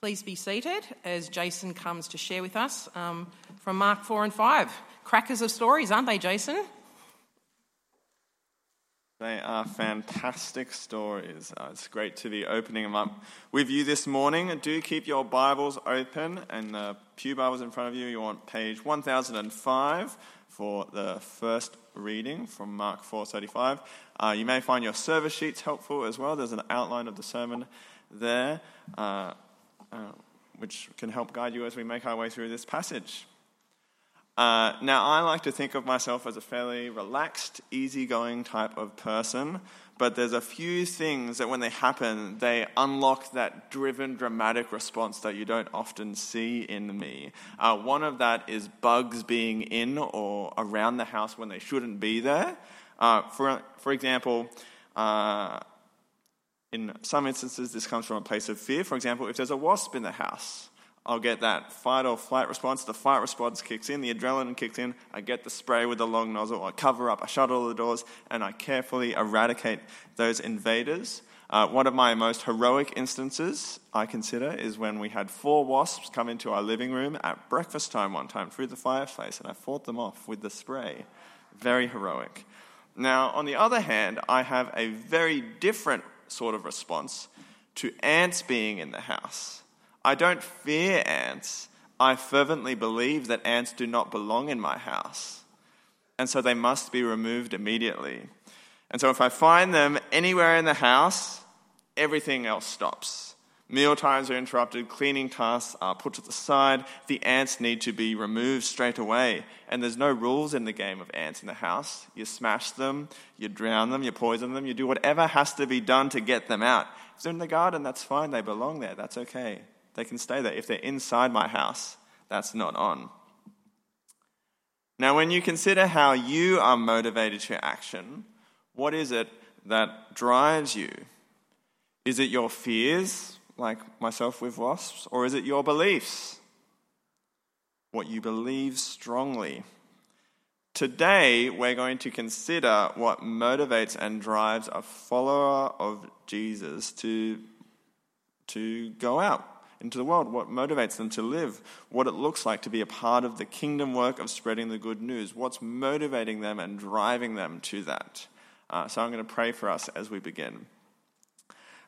Please be seated as Jason comes to share with us um, from Mark 4 and 5. Crackers of stories, aren't they, Jason? They are fantastic stories. Uh, it's great to be opening them up with you this morning. Do keep your Bibles open and the Pew Bibles in front of you. You want page 1005 for the first reading from Mark 4:35. Uh, you may find your service sheets helpful as well. There's an outline of the sermon there, uh, uh, which can help guide you as we make our way through this passage. Uh, now, I like to think of myself as a fairly relaxed, easygoing type of person, but there's a few things that when they happen, they unlock that driven, dramatic response that you don't often see in me. Uh, one of that is bugs being in or around the house when they shouldn't be there. Uh, for, for example, uh, in some instances, this comes from a place of fear. For example, if there's a wasp in the house, I'll get that fight or flight response. The fight response kicks in, the adrenaline kicks in. I get the spray with the long nozzle. I cover up, I shut all the doors, and I carefully eradicate those invaders. Uh, one of my most heroic instances, I consider, is when we had four wasps come into our living room at breakfast time one time through the fireplace, and I fought them off with the spray. Very heroic. Now, on the other hand, I have a very different sort of response to ants being in the house. I don't fear ants. I fervently believe that ants do not belong in my house. And so they must be removed immediately. And so if I find them anywhere in the house, everything else stops. Meal times are interrupted, cleaning tasks are put to the side, the ants need to be removed straight away. And there's no rules in the game of ants in the house. You smash them, you drown them, you poison them, you do whatever has to be done to get them out. If they're in the garden, that's fine, they belong there, that's okay. They can stay there. If they're inside my house, that's not on. Now, when you consider how you are motivated to action, what is it that drives you? Is it your fears, like myself with wasps, or is it your beliefs? What you believe strongly. Today, we're going to consider what motivates and drives a follower of Jesus to, to go out into the world, what motivates them to live, what it looks like to be a part of the kingdom work of spreading the good news, what's motivating them and driving them to that. Uh, so I'm going to pray for us as we begin.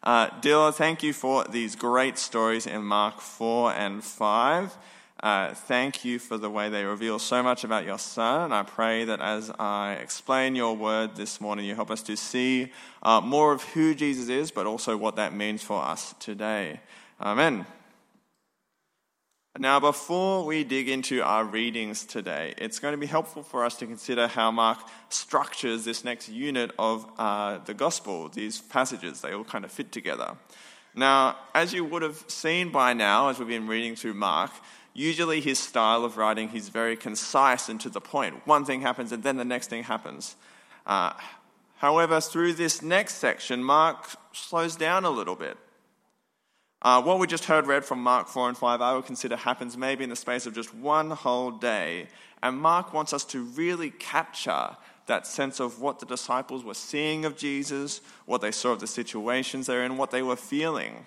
Uh, Dilla, thank you for these great stories in Mark 4 and 5. Uh, thank you for the way they reveal so much about your son. And I pray that as I explain your word this morning, you help us to see uh, more of who Jesus is, but also what that means for us today. Amen. Now, before we dig into our readings today, it's going to be helpful for us to consider how Mark structures this next unit of uh, the gospel, these passages. They all kind of fit together. Now, as you would have seen by now, as we've been reading through Mark, usually his style of writing, he's very concise and to the point. One thing happens and then the next thing happens. Uh, however, through this next section, Mark slows down a little bit. Uh, what we just heard read from Mark 4 and 5, I would consider happens maybe in the space of just one whole day. And Mark wants us to really capture that sense of what the disciples were seeing of Jesus, what they saw of the situations they're in, what they were feeling.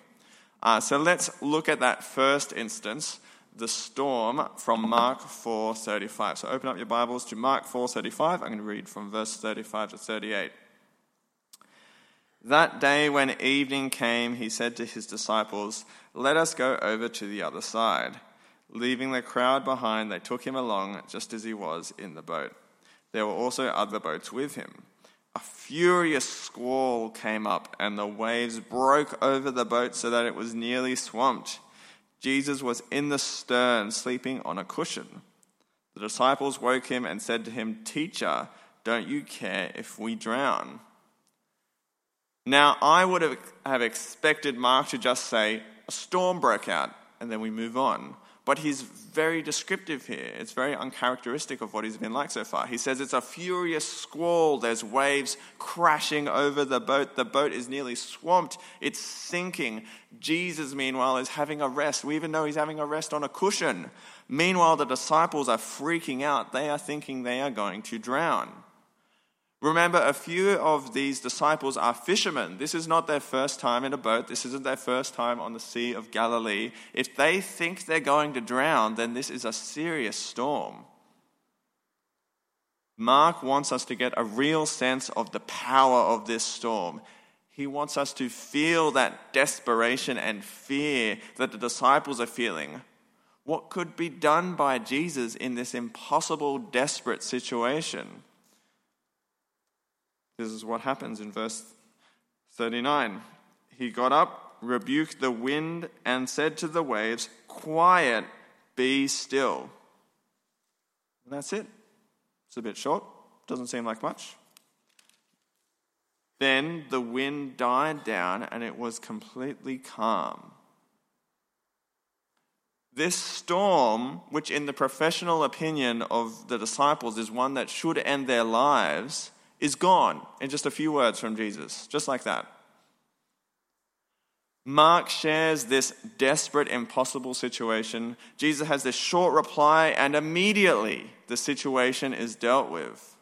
Uh, so let's look at that first instance, the storm from Mark 4:35. So open up your Bibles to Mark 4:35. I'm going to read from verse 35 to 38. That day, when evening came, he said to his disciples, Let us go over to the other side. Leaving the crowd behind, they took him along just as he was in the boat. There were also other boats with him. A furious squall came up, and the waves broke over the boat so that it was nearly swamped. Jesus was in the stern, sleeping on a cushion. The disciples woke him and said to him, Teacher, don't you care if we drown? Now, I would have, expected Mark to just say, a storm broke out, and then we move on. But he's very descriptive here. It's very uncharacteristic of what he's been like so far. He says it's a furious squall. There's waves crashing over the boat. The boat is nearly swamped. It's sinking. Jesus, meanwhile, is having a rest. We even know he's having a rest on a cushion. Meanwhile, the disciples are freaking out. They are thinking they are going to drown. Remember, a few of these disciples are fishermen. This is not their first time in a boat. This isn't their first time on the Sea of Galilee. If they think they're going to drown, then this is a serious storm. Mark wants us to get a real sense of the power of this storm. He wants us to feel that desperation and fear that the disciples are feeling. What could be done by Jesus in this impossible, desperate situation? This is what happens in verse 39. He got up, rebuked the wind, and said to the waves, Quiet, be still. And that's it. It's a bit short, doesn't seem like much. Then the wind died down and it was completely calm. This storm, which in the professional opinion of the disciples is one that should end their lives, is gone in just a few words from Jesus, just like that. Mark shares this desperate, impossible situation. Jesus has this short reply, and immediately the situation is dealt with.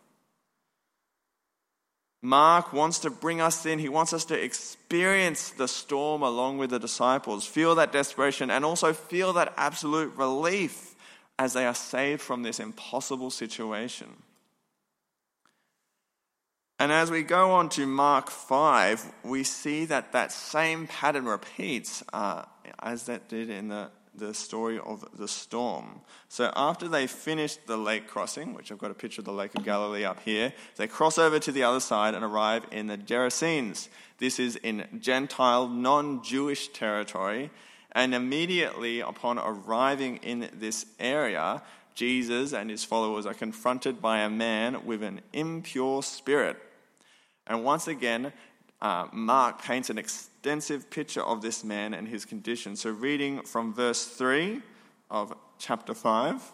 Mark wants to bring us in. He wants us to experience the storm along with the disciples, feel that desperation, and also feel that absolute relief as they are saved from this impossible situation. And as we go on to Mark 5, we see that that same pattern repeats uh, as that did in the, the story of the storm. So after they finished the lake crossing, which I've got a picture of the Lake of Galilee up here, they cross over to the other side and arrive in the Gerasenes. This is in Gentile, non Jewish territory. And immediately upon arriving in this area, Jesus and his followers are confronted by a man with an impure spirit. And once again, uh, Mark paints an extensive picture of this man and his condition. So, reading from verse 3 of chapter 5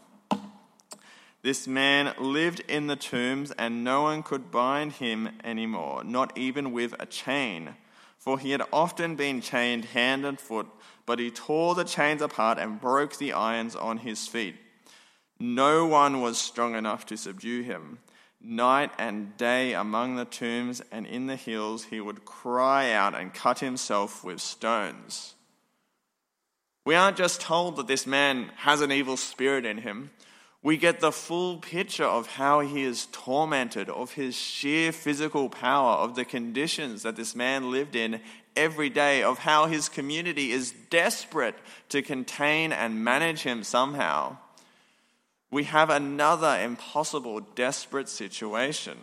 this man lived in the tombs, and no one could bind him anymore, not even with a chain. For he had often been chained hand and foot, but he tore the chains apart and broke the irons on his feet. No one was strong enough to subdue him. Night and day among the tombs and in the hills, he would cry out and cut himself with stones. We aren't just told that this man has an evil spirit in him. We get the full picture of how he is tormented, of his sheer physical power, of the conditions that this man lived in every day, of how his community is desperate to contain and manage him somehow we have another impossible, desperate situation.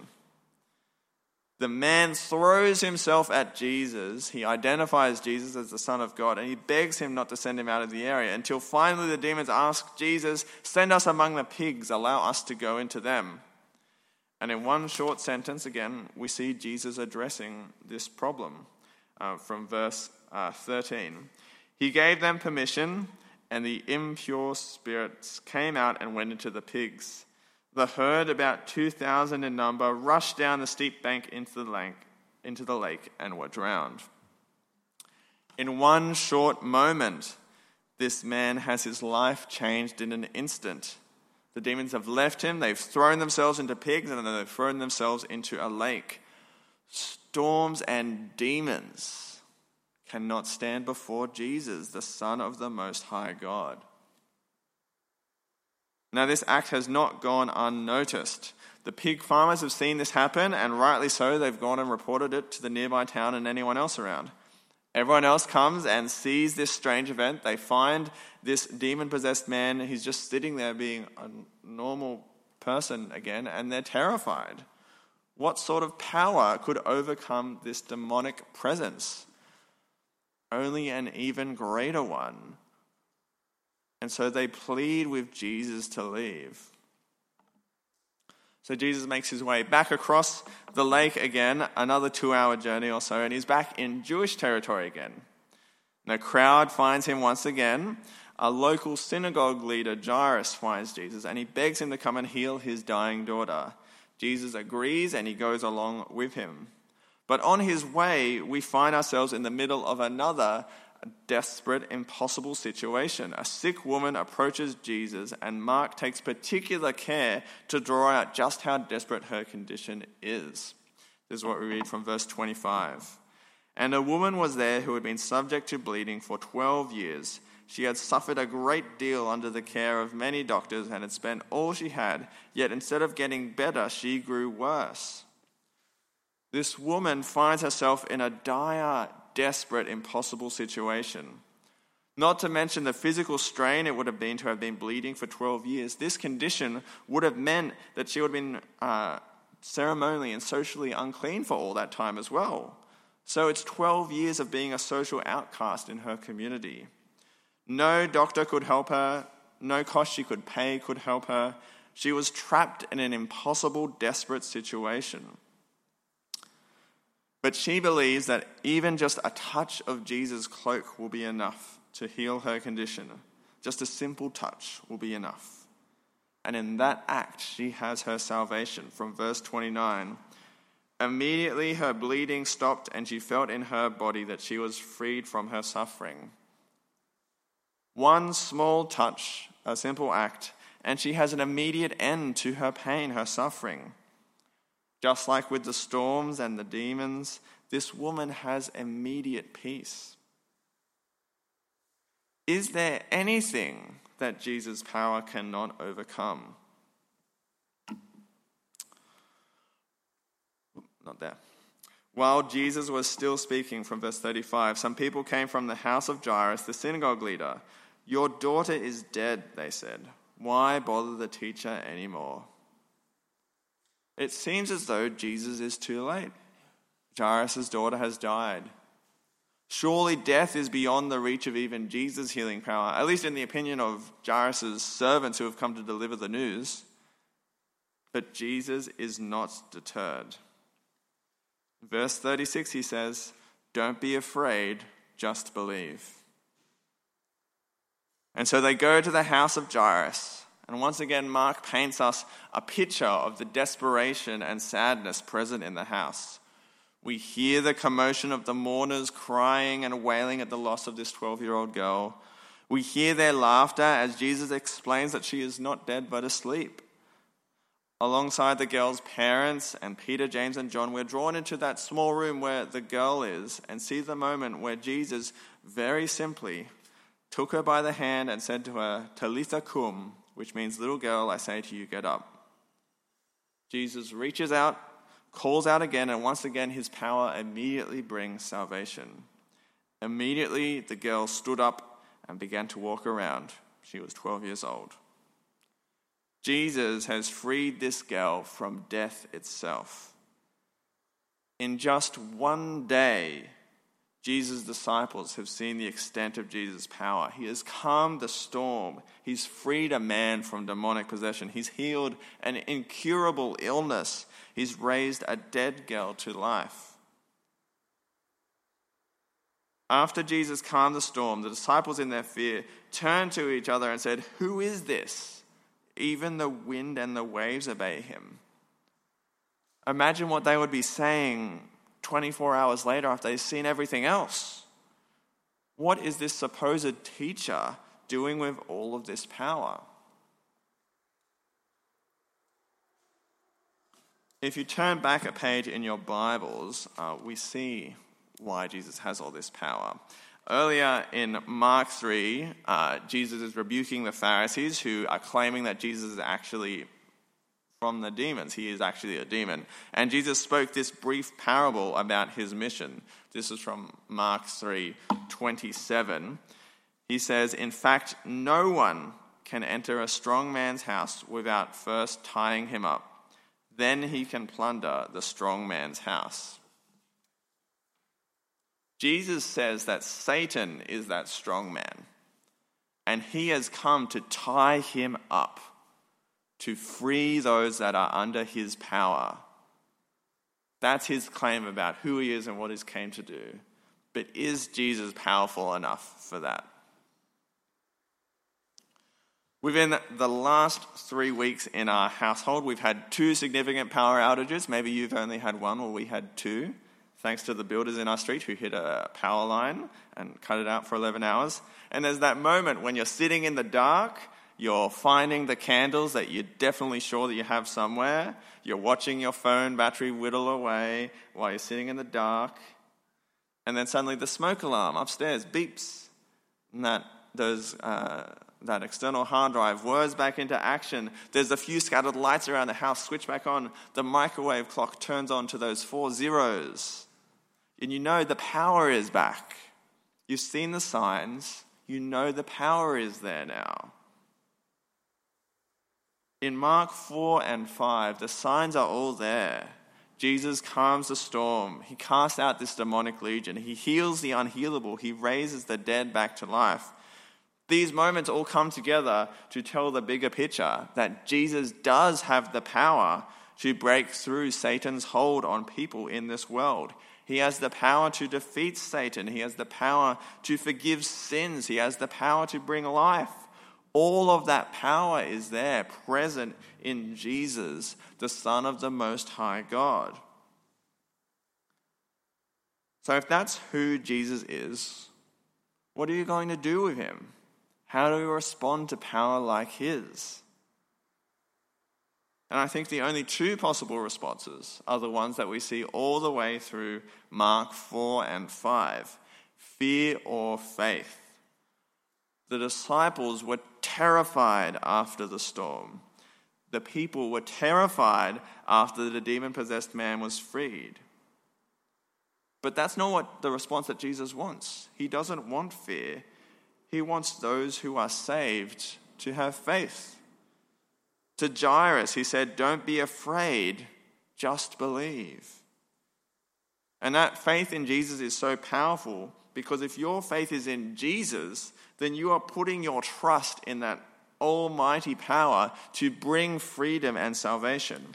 The man throws himself at Jesus. He identifies Jesus as the Son of God and he begs him not to send him out of the area until finally the demons ask Jesus, Send us among the pigs, allow us to go into them. And in one short sentence, again, we see Jesus addressing this problem uh, from verse uh, 13. He gave them permission and the impure spirits came out and went into the pigs. The herd, about 2,000 in number, rushed down the steep bank into the lake, into the lake and were drowned. In one short moment, this man has his life changed in an instant. The demons have left him, they've thrown themselves into pigs, and then they've thrown themselves into a lake. Storms and demons cannot stand before Jesus, the Son of the Most High God. Now, this act has not gone unnoticed. The pig farmers have seen this happen, and rightly so, they've gone and reported it to the nearby town and anyone else around. Everyone else comes and sees this strange event. They find this demon possessed man. He's just sitting there being a normal person again, and they're terrified. What sort of power could overcome this demonic presence? Only an even greater one. And so they plead with Jesus to leave. So Jesus makes his way back across the lake again, another two hour journey or so, and he's back in Jewish territory again. And the crowd finds him once again. A local synagogue leader, Jairus, finds Jesus and he begs him to come and heal his dying daughter. Jesus agrees and he goes along with him. But on his way, we find ourselves in the middle of another desperate, impossible situation. A sick woman approaches Jesus, and Mark takes particular care to draw out just how desperate her condition is. This is what we read from verse 25. And a woman was there who had been subject to bleeding for 12 years. She had suffered a great deal under the care of many doctors and had spent all she had, yet instead of getting better, she grew worse. This woman finds herself in a dire, desperate, impossible situation. Not to mention the physical strain it would have been to have been bleeding for 12 years. This condition would have meant that she would have been uh, ceremonially and socially unclean for all that time as well. So it's 12 years of being a social outcast in her community. No doctor could help her, no cost she could pay could help her. She was trapped in an impossible, desperate situation. But she believes that even just a touch of Jesus' cloak will be enough to heal her condition. Just a simple touch will be enough. And in that act, she has her salvation. From verse 29 Immediately her bleeding stopped, and she felt in her body that she was freed from her suffering. One small touch, a simple act, and she has an immediate end to her pain, her suffering. Just like with the storms and the demons, this woman has immediate peace. Is there anything that Jesus' power cannot overcome? Not there. While Jesus was still speaking from verse 35, some people came from the house of Jairus, the synagogue leader. Your daughter is dead, they said. Why bother the teacher anymore? It seems as though Jesus is too late. Jairus' daughter has died. Surely death is beyond the reach of even Jesus' healing power, at least in the opinion of Jairus' servants who have come to deliver the news. But Jesus is not deterred. Verse 36, he says, Don't be afraid, just believe. And so they go to the house of Jairus. And once again, Mark paints us a picture of the desperation and sadness present in the house. We hear the commotion of the mourners crying and wailing at the loss of this 12 year old girl. We hear their laughter as Jesus explains that she is not dead but asleep. Alongside the girl's parents and Peter, James, and John, we're drawn into that small room where the girl is and see the moment where Jesus very simply took her by the hand and said to her, Talitha koum, which means, little girl, I say to you, get up. Jesus reaches out, calls out again, and once again his power immediately brings salvation. Immediately the girl stood up and began to walk around. She was 12 years old. Jesus has freed this girl from death itself. In just one day, Jesus' disciples have seen the extent of Jesus' power. He has calmed the storm. He's freed a man from demonic possession. He's healed an incurable illness. He's raised a dead girl to life. After Jesus calmed the storm, the disciples, in their fear, turned to each other and said, Who is this? Even the wind and the waves obey him. Imagine what they would be saying 24 hours later after they've seen everything else. What is this supposed teacher doing with all of this power? If you turn back a page in your Bibles, uh, we see why Jesus has all this power. Earlier in Mark 3, uh, Jesus is rebuking the Pharisees who are claiming that Jesus is actually from the demons. He is actually a demon. And Jesus spoke this brief parable about his mission. This is from Mark 3 27. He says, In fact, no one can enter a strong man's house without first tying him up. Then he can plunder the strong man's house. Jesus says that Satan is that strong man, and he has come to tie him up to free those that are under his power. That's his claim about who he is and what he came to do. But is Jesus powerful enough for that? Within the last three weeks in our household, we've had two significant power outages. Maybe you've only had one, or we had two, thanks to the builders in our street who hit a power line and cut it out for 11 hours. And there's that moment when you're sitting in the dark you're finding the candles that you're definitely sure that you have somewhere. You're watching your phone battery whittle away while you're sitting in the dark. And then suddenly the smoke alarm upstairs beeps. And that, those, uh, that external hard drive whirs back into action. There's a few scattered lights around the house, switch back on. The microwave clock turns on to those four zeros. And you know the power is back. You've seen the signs. You know the power is there now. In Mark 4 and 5, the signs are all there. Jesus calms the storm. He casts out this demonic legion. He heals the unhealable. He raises the dead back to life. These moments all come together to tell the bigger picture that Jesus does have the power to break through Satan's hold on people in this world. He has the power to defeat Satan. He has the power to forgive sins. He has the power to bring life. All of that power is there, present in Jesus, the Son of the Most High God. So, if that's who Jesus is, what are you going to do with him? How do we respond to power like his? And I think the only two possible responses are the ones that we see all the way through Mark 4 and 5 fear or faith. The disciples were terrified after the storm. The people were terrified after the demon possessed man was freed. But that's not what the response that Jesus wants. He doesn't want fear, he wants those who are saved to have faith. To Jairus, he said, Don't be afraid, just believe. And that faith in Jesus is so powerful because if your faith is in Jesus, then you are putting your trust in that almighty power to bring freedom and salvation.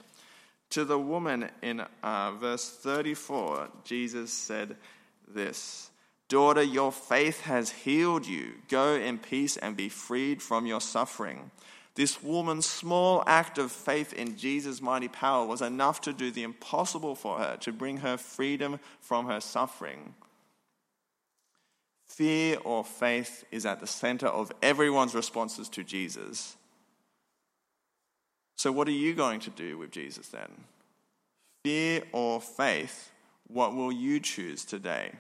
To the woman in uh, verse 34, Jesus said this Daughter, your faith has healed you. Go in peace and be freed from your suffering. This woman's small act of faith in Jesus' mighty power was enough to do the impossible for her, to bring her freedom from her suffering. Fear or faith is at the center of everyone's responses to Jesus. So, what are you going to do with Jesus then? Fear or faith? What will you choose today?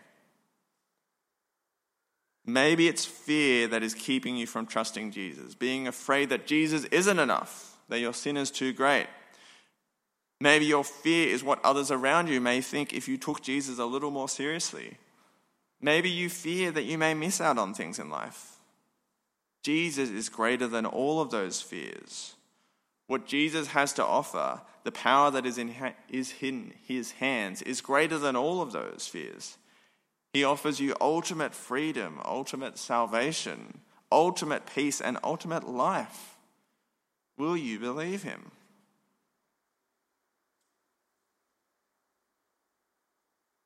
Maybe it's fear that is keeping you from trusting Jesus, being afraid that Jesus isn't enough, that your sin is too great. Maybe your fear is what others around you may think if you took Jesus a little more seriously. Maybe you fear that you may miss out on things in life. Jesus is greater than all of those fears. What Jesus has to offer, the power that is in is in his hands, is greater than all of those fears. He offers you ultimate freedom, ultimate salvation, ultimate peace, and ultimate life. Will you believe him?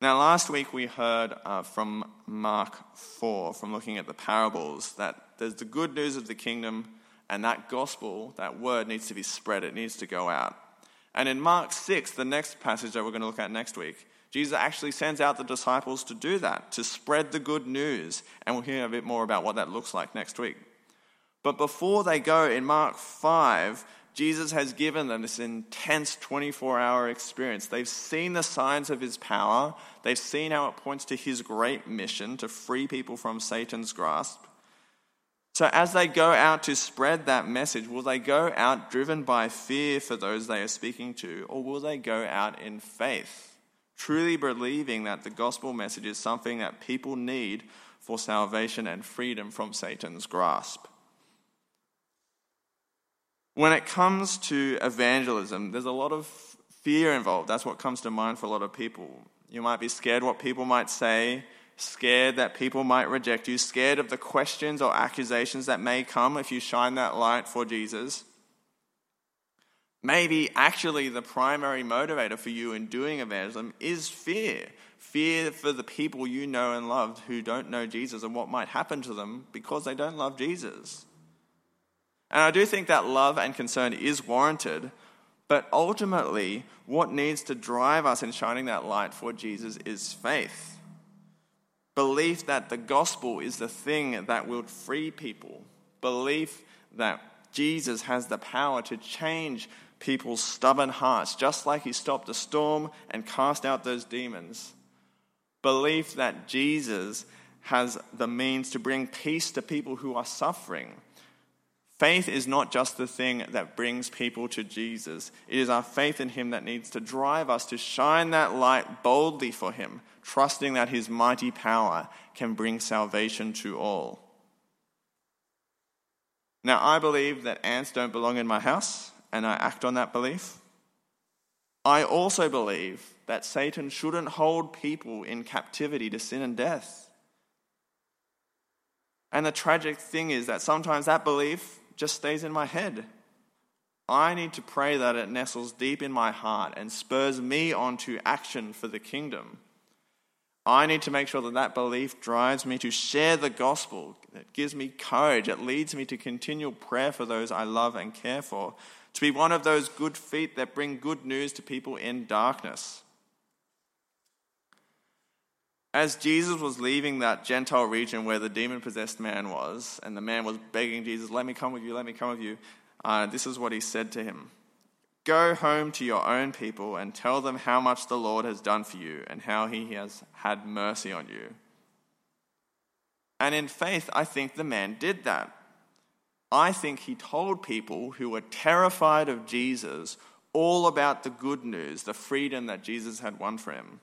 Now, last week we heard uh, from Mark 4, from looking at the parables, that there's the good news of the kingdom, and that gospel, that word, needs to be spread, it needs to go out. And in Mark 6, the next passage that we're going to look at next week, Jesus actually sends out the disciples to do that, to spread the good news. And we'll hear a bit more about what that looks like next week. But before they go, in Mark 5, Jesus has given them this intense 24 hour experience. They've seen the signs of his power, they've seen how it points to his great mission to free people from Satan's grasp. So, as they go out to spread that message, will they go out driven by fear for those they are speaking to, or will they go out in faith? truly believing that the gospel message is something that people need for salvation and freedom from Satan's grasp. When it comes to evangelism, there's a lot of fear involved. That's what comes to mind for a lot of people. You might be scared what people might say, scared that people might reject you, scared of the questions or accusations that may come if you shine that light for Jesus. Maybe actually the primary motivator for you in doing evangelism is fear. Fear for the people you know and love who don't know Jesus and what might happen to them because they don't love Jesus. And I do think that love and concern is warranted, but ultimately, what needs to drive us in shining that light for Jesus is faith. Belief that the gospel is the thing that will free people. Belief that Jesus has the power to change people's stubborn hearts, just like he stopped the storm and cast out those demons. Belief that Jesus has the means to bring peace to people who are suffering. Faith is not just the thing that brings people to Jesus. It is our faith in Him that needs to drive us to shine that light boldly for Him, trusting that His mighty power can bring salvation to all. Now, I believe that ants don't belong in my house, and I act on that belief. I also believe that Satan shouldn't hold people in captivity to sin and death. And the tragic thing is that sometimes that belief just stays in my head. I need to pray that it nestles deep in my heart and spurs me on to action for the kingdom. I need to make sure that that belief drives me to share the gospel. It gives me courage. It leads me to continual prayer for those I love and care for. To be one of those good feet that bring good news to people in darkness. As Jesus was leaving that Gentile region where the demon possessed man was, and the man was begging Jesus, Let me come with you, let me come with you, uh, this is what he said to him Go home to your own people and tell them how much the Lord has done for you and how he has had mercy on you. And in faith, I think the man did that. I think he told people who were terrified of Jesus all about the good news, the freedom that Jesus had won for him.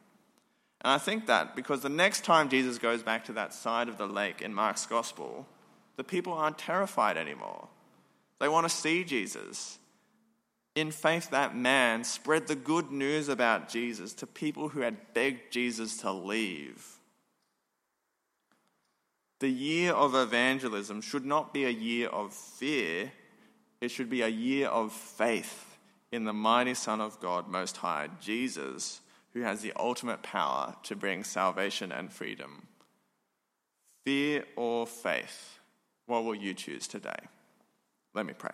And I think that because the next time Jesus goes back to that side of the lake in Mark's gospel, the people aren't terrified anymore. They want to see Jesus. In faith, that man spread the good news about Jesus to people who had begged Jesus to leave. The year of evangelism should not be a year of fear, it should be a year of faith in the mighty Son of God Most High, Jesus who has the ultimate power to bring salvation and freedom. Fear or faith? What will you choose today? Let me pray.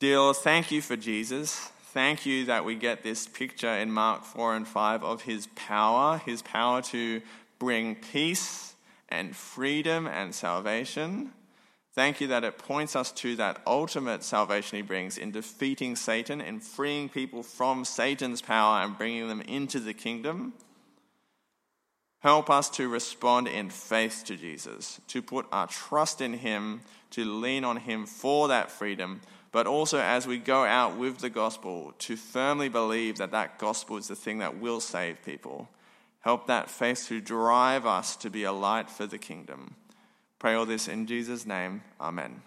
Dear Lord, thank you for Jesus. Thank you that we get this picture in Mark 4 and 5 of his power, his power to bring peace and freedom and salvation. Thank you that it points us to that ultimate salvation he brings in defeating Satan and freeing people from Satan's power and bringing them into the kingdom. Help us to respond in faith to Jesus, to put our trust in him, to lean on him for that freedom, but also as we go out with the gospel, to firmly believe that that gospel is the thing that will save people. Help that faith to drive us to be a light for the kingdom. Pray all this in Jesus' name. Amen.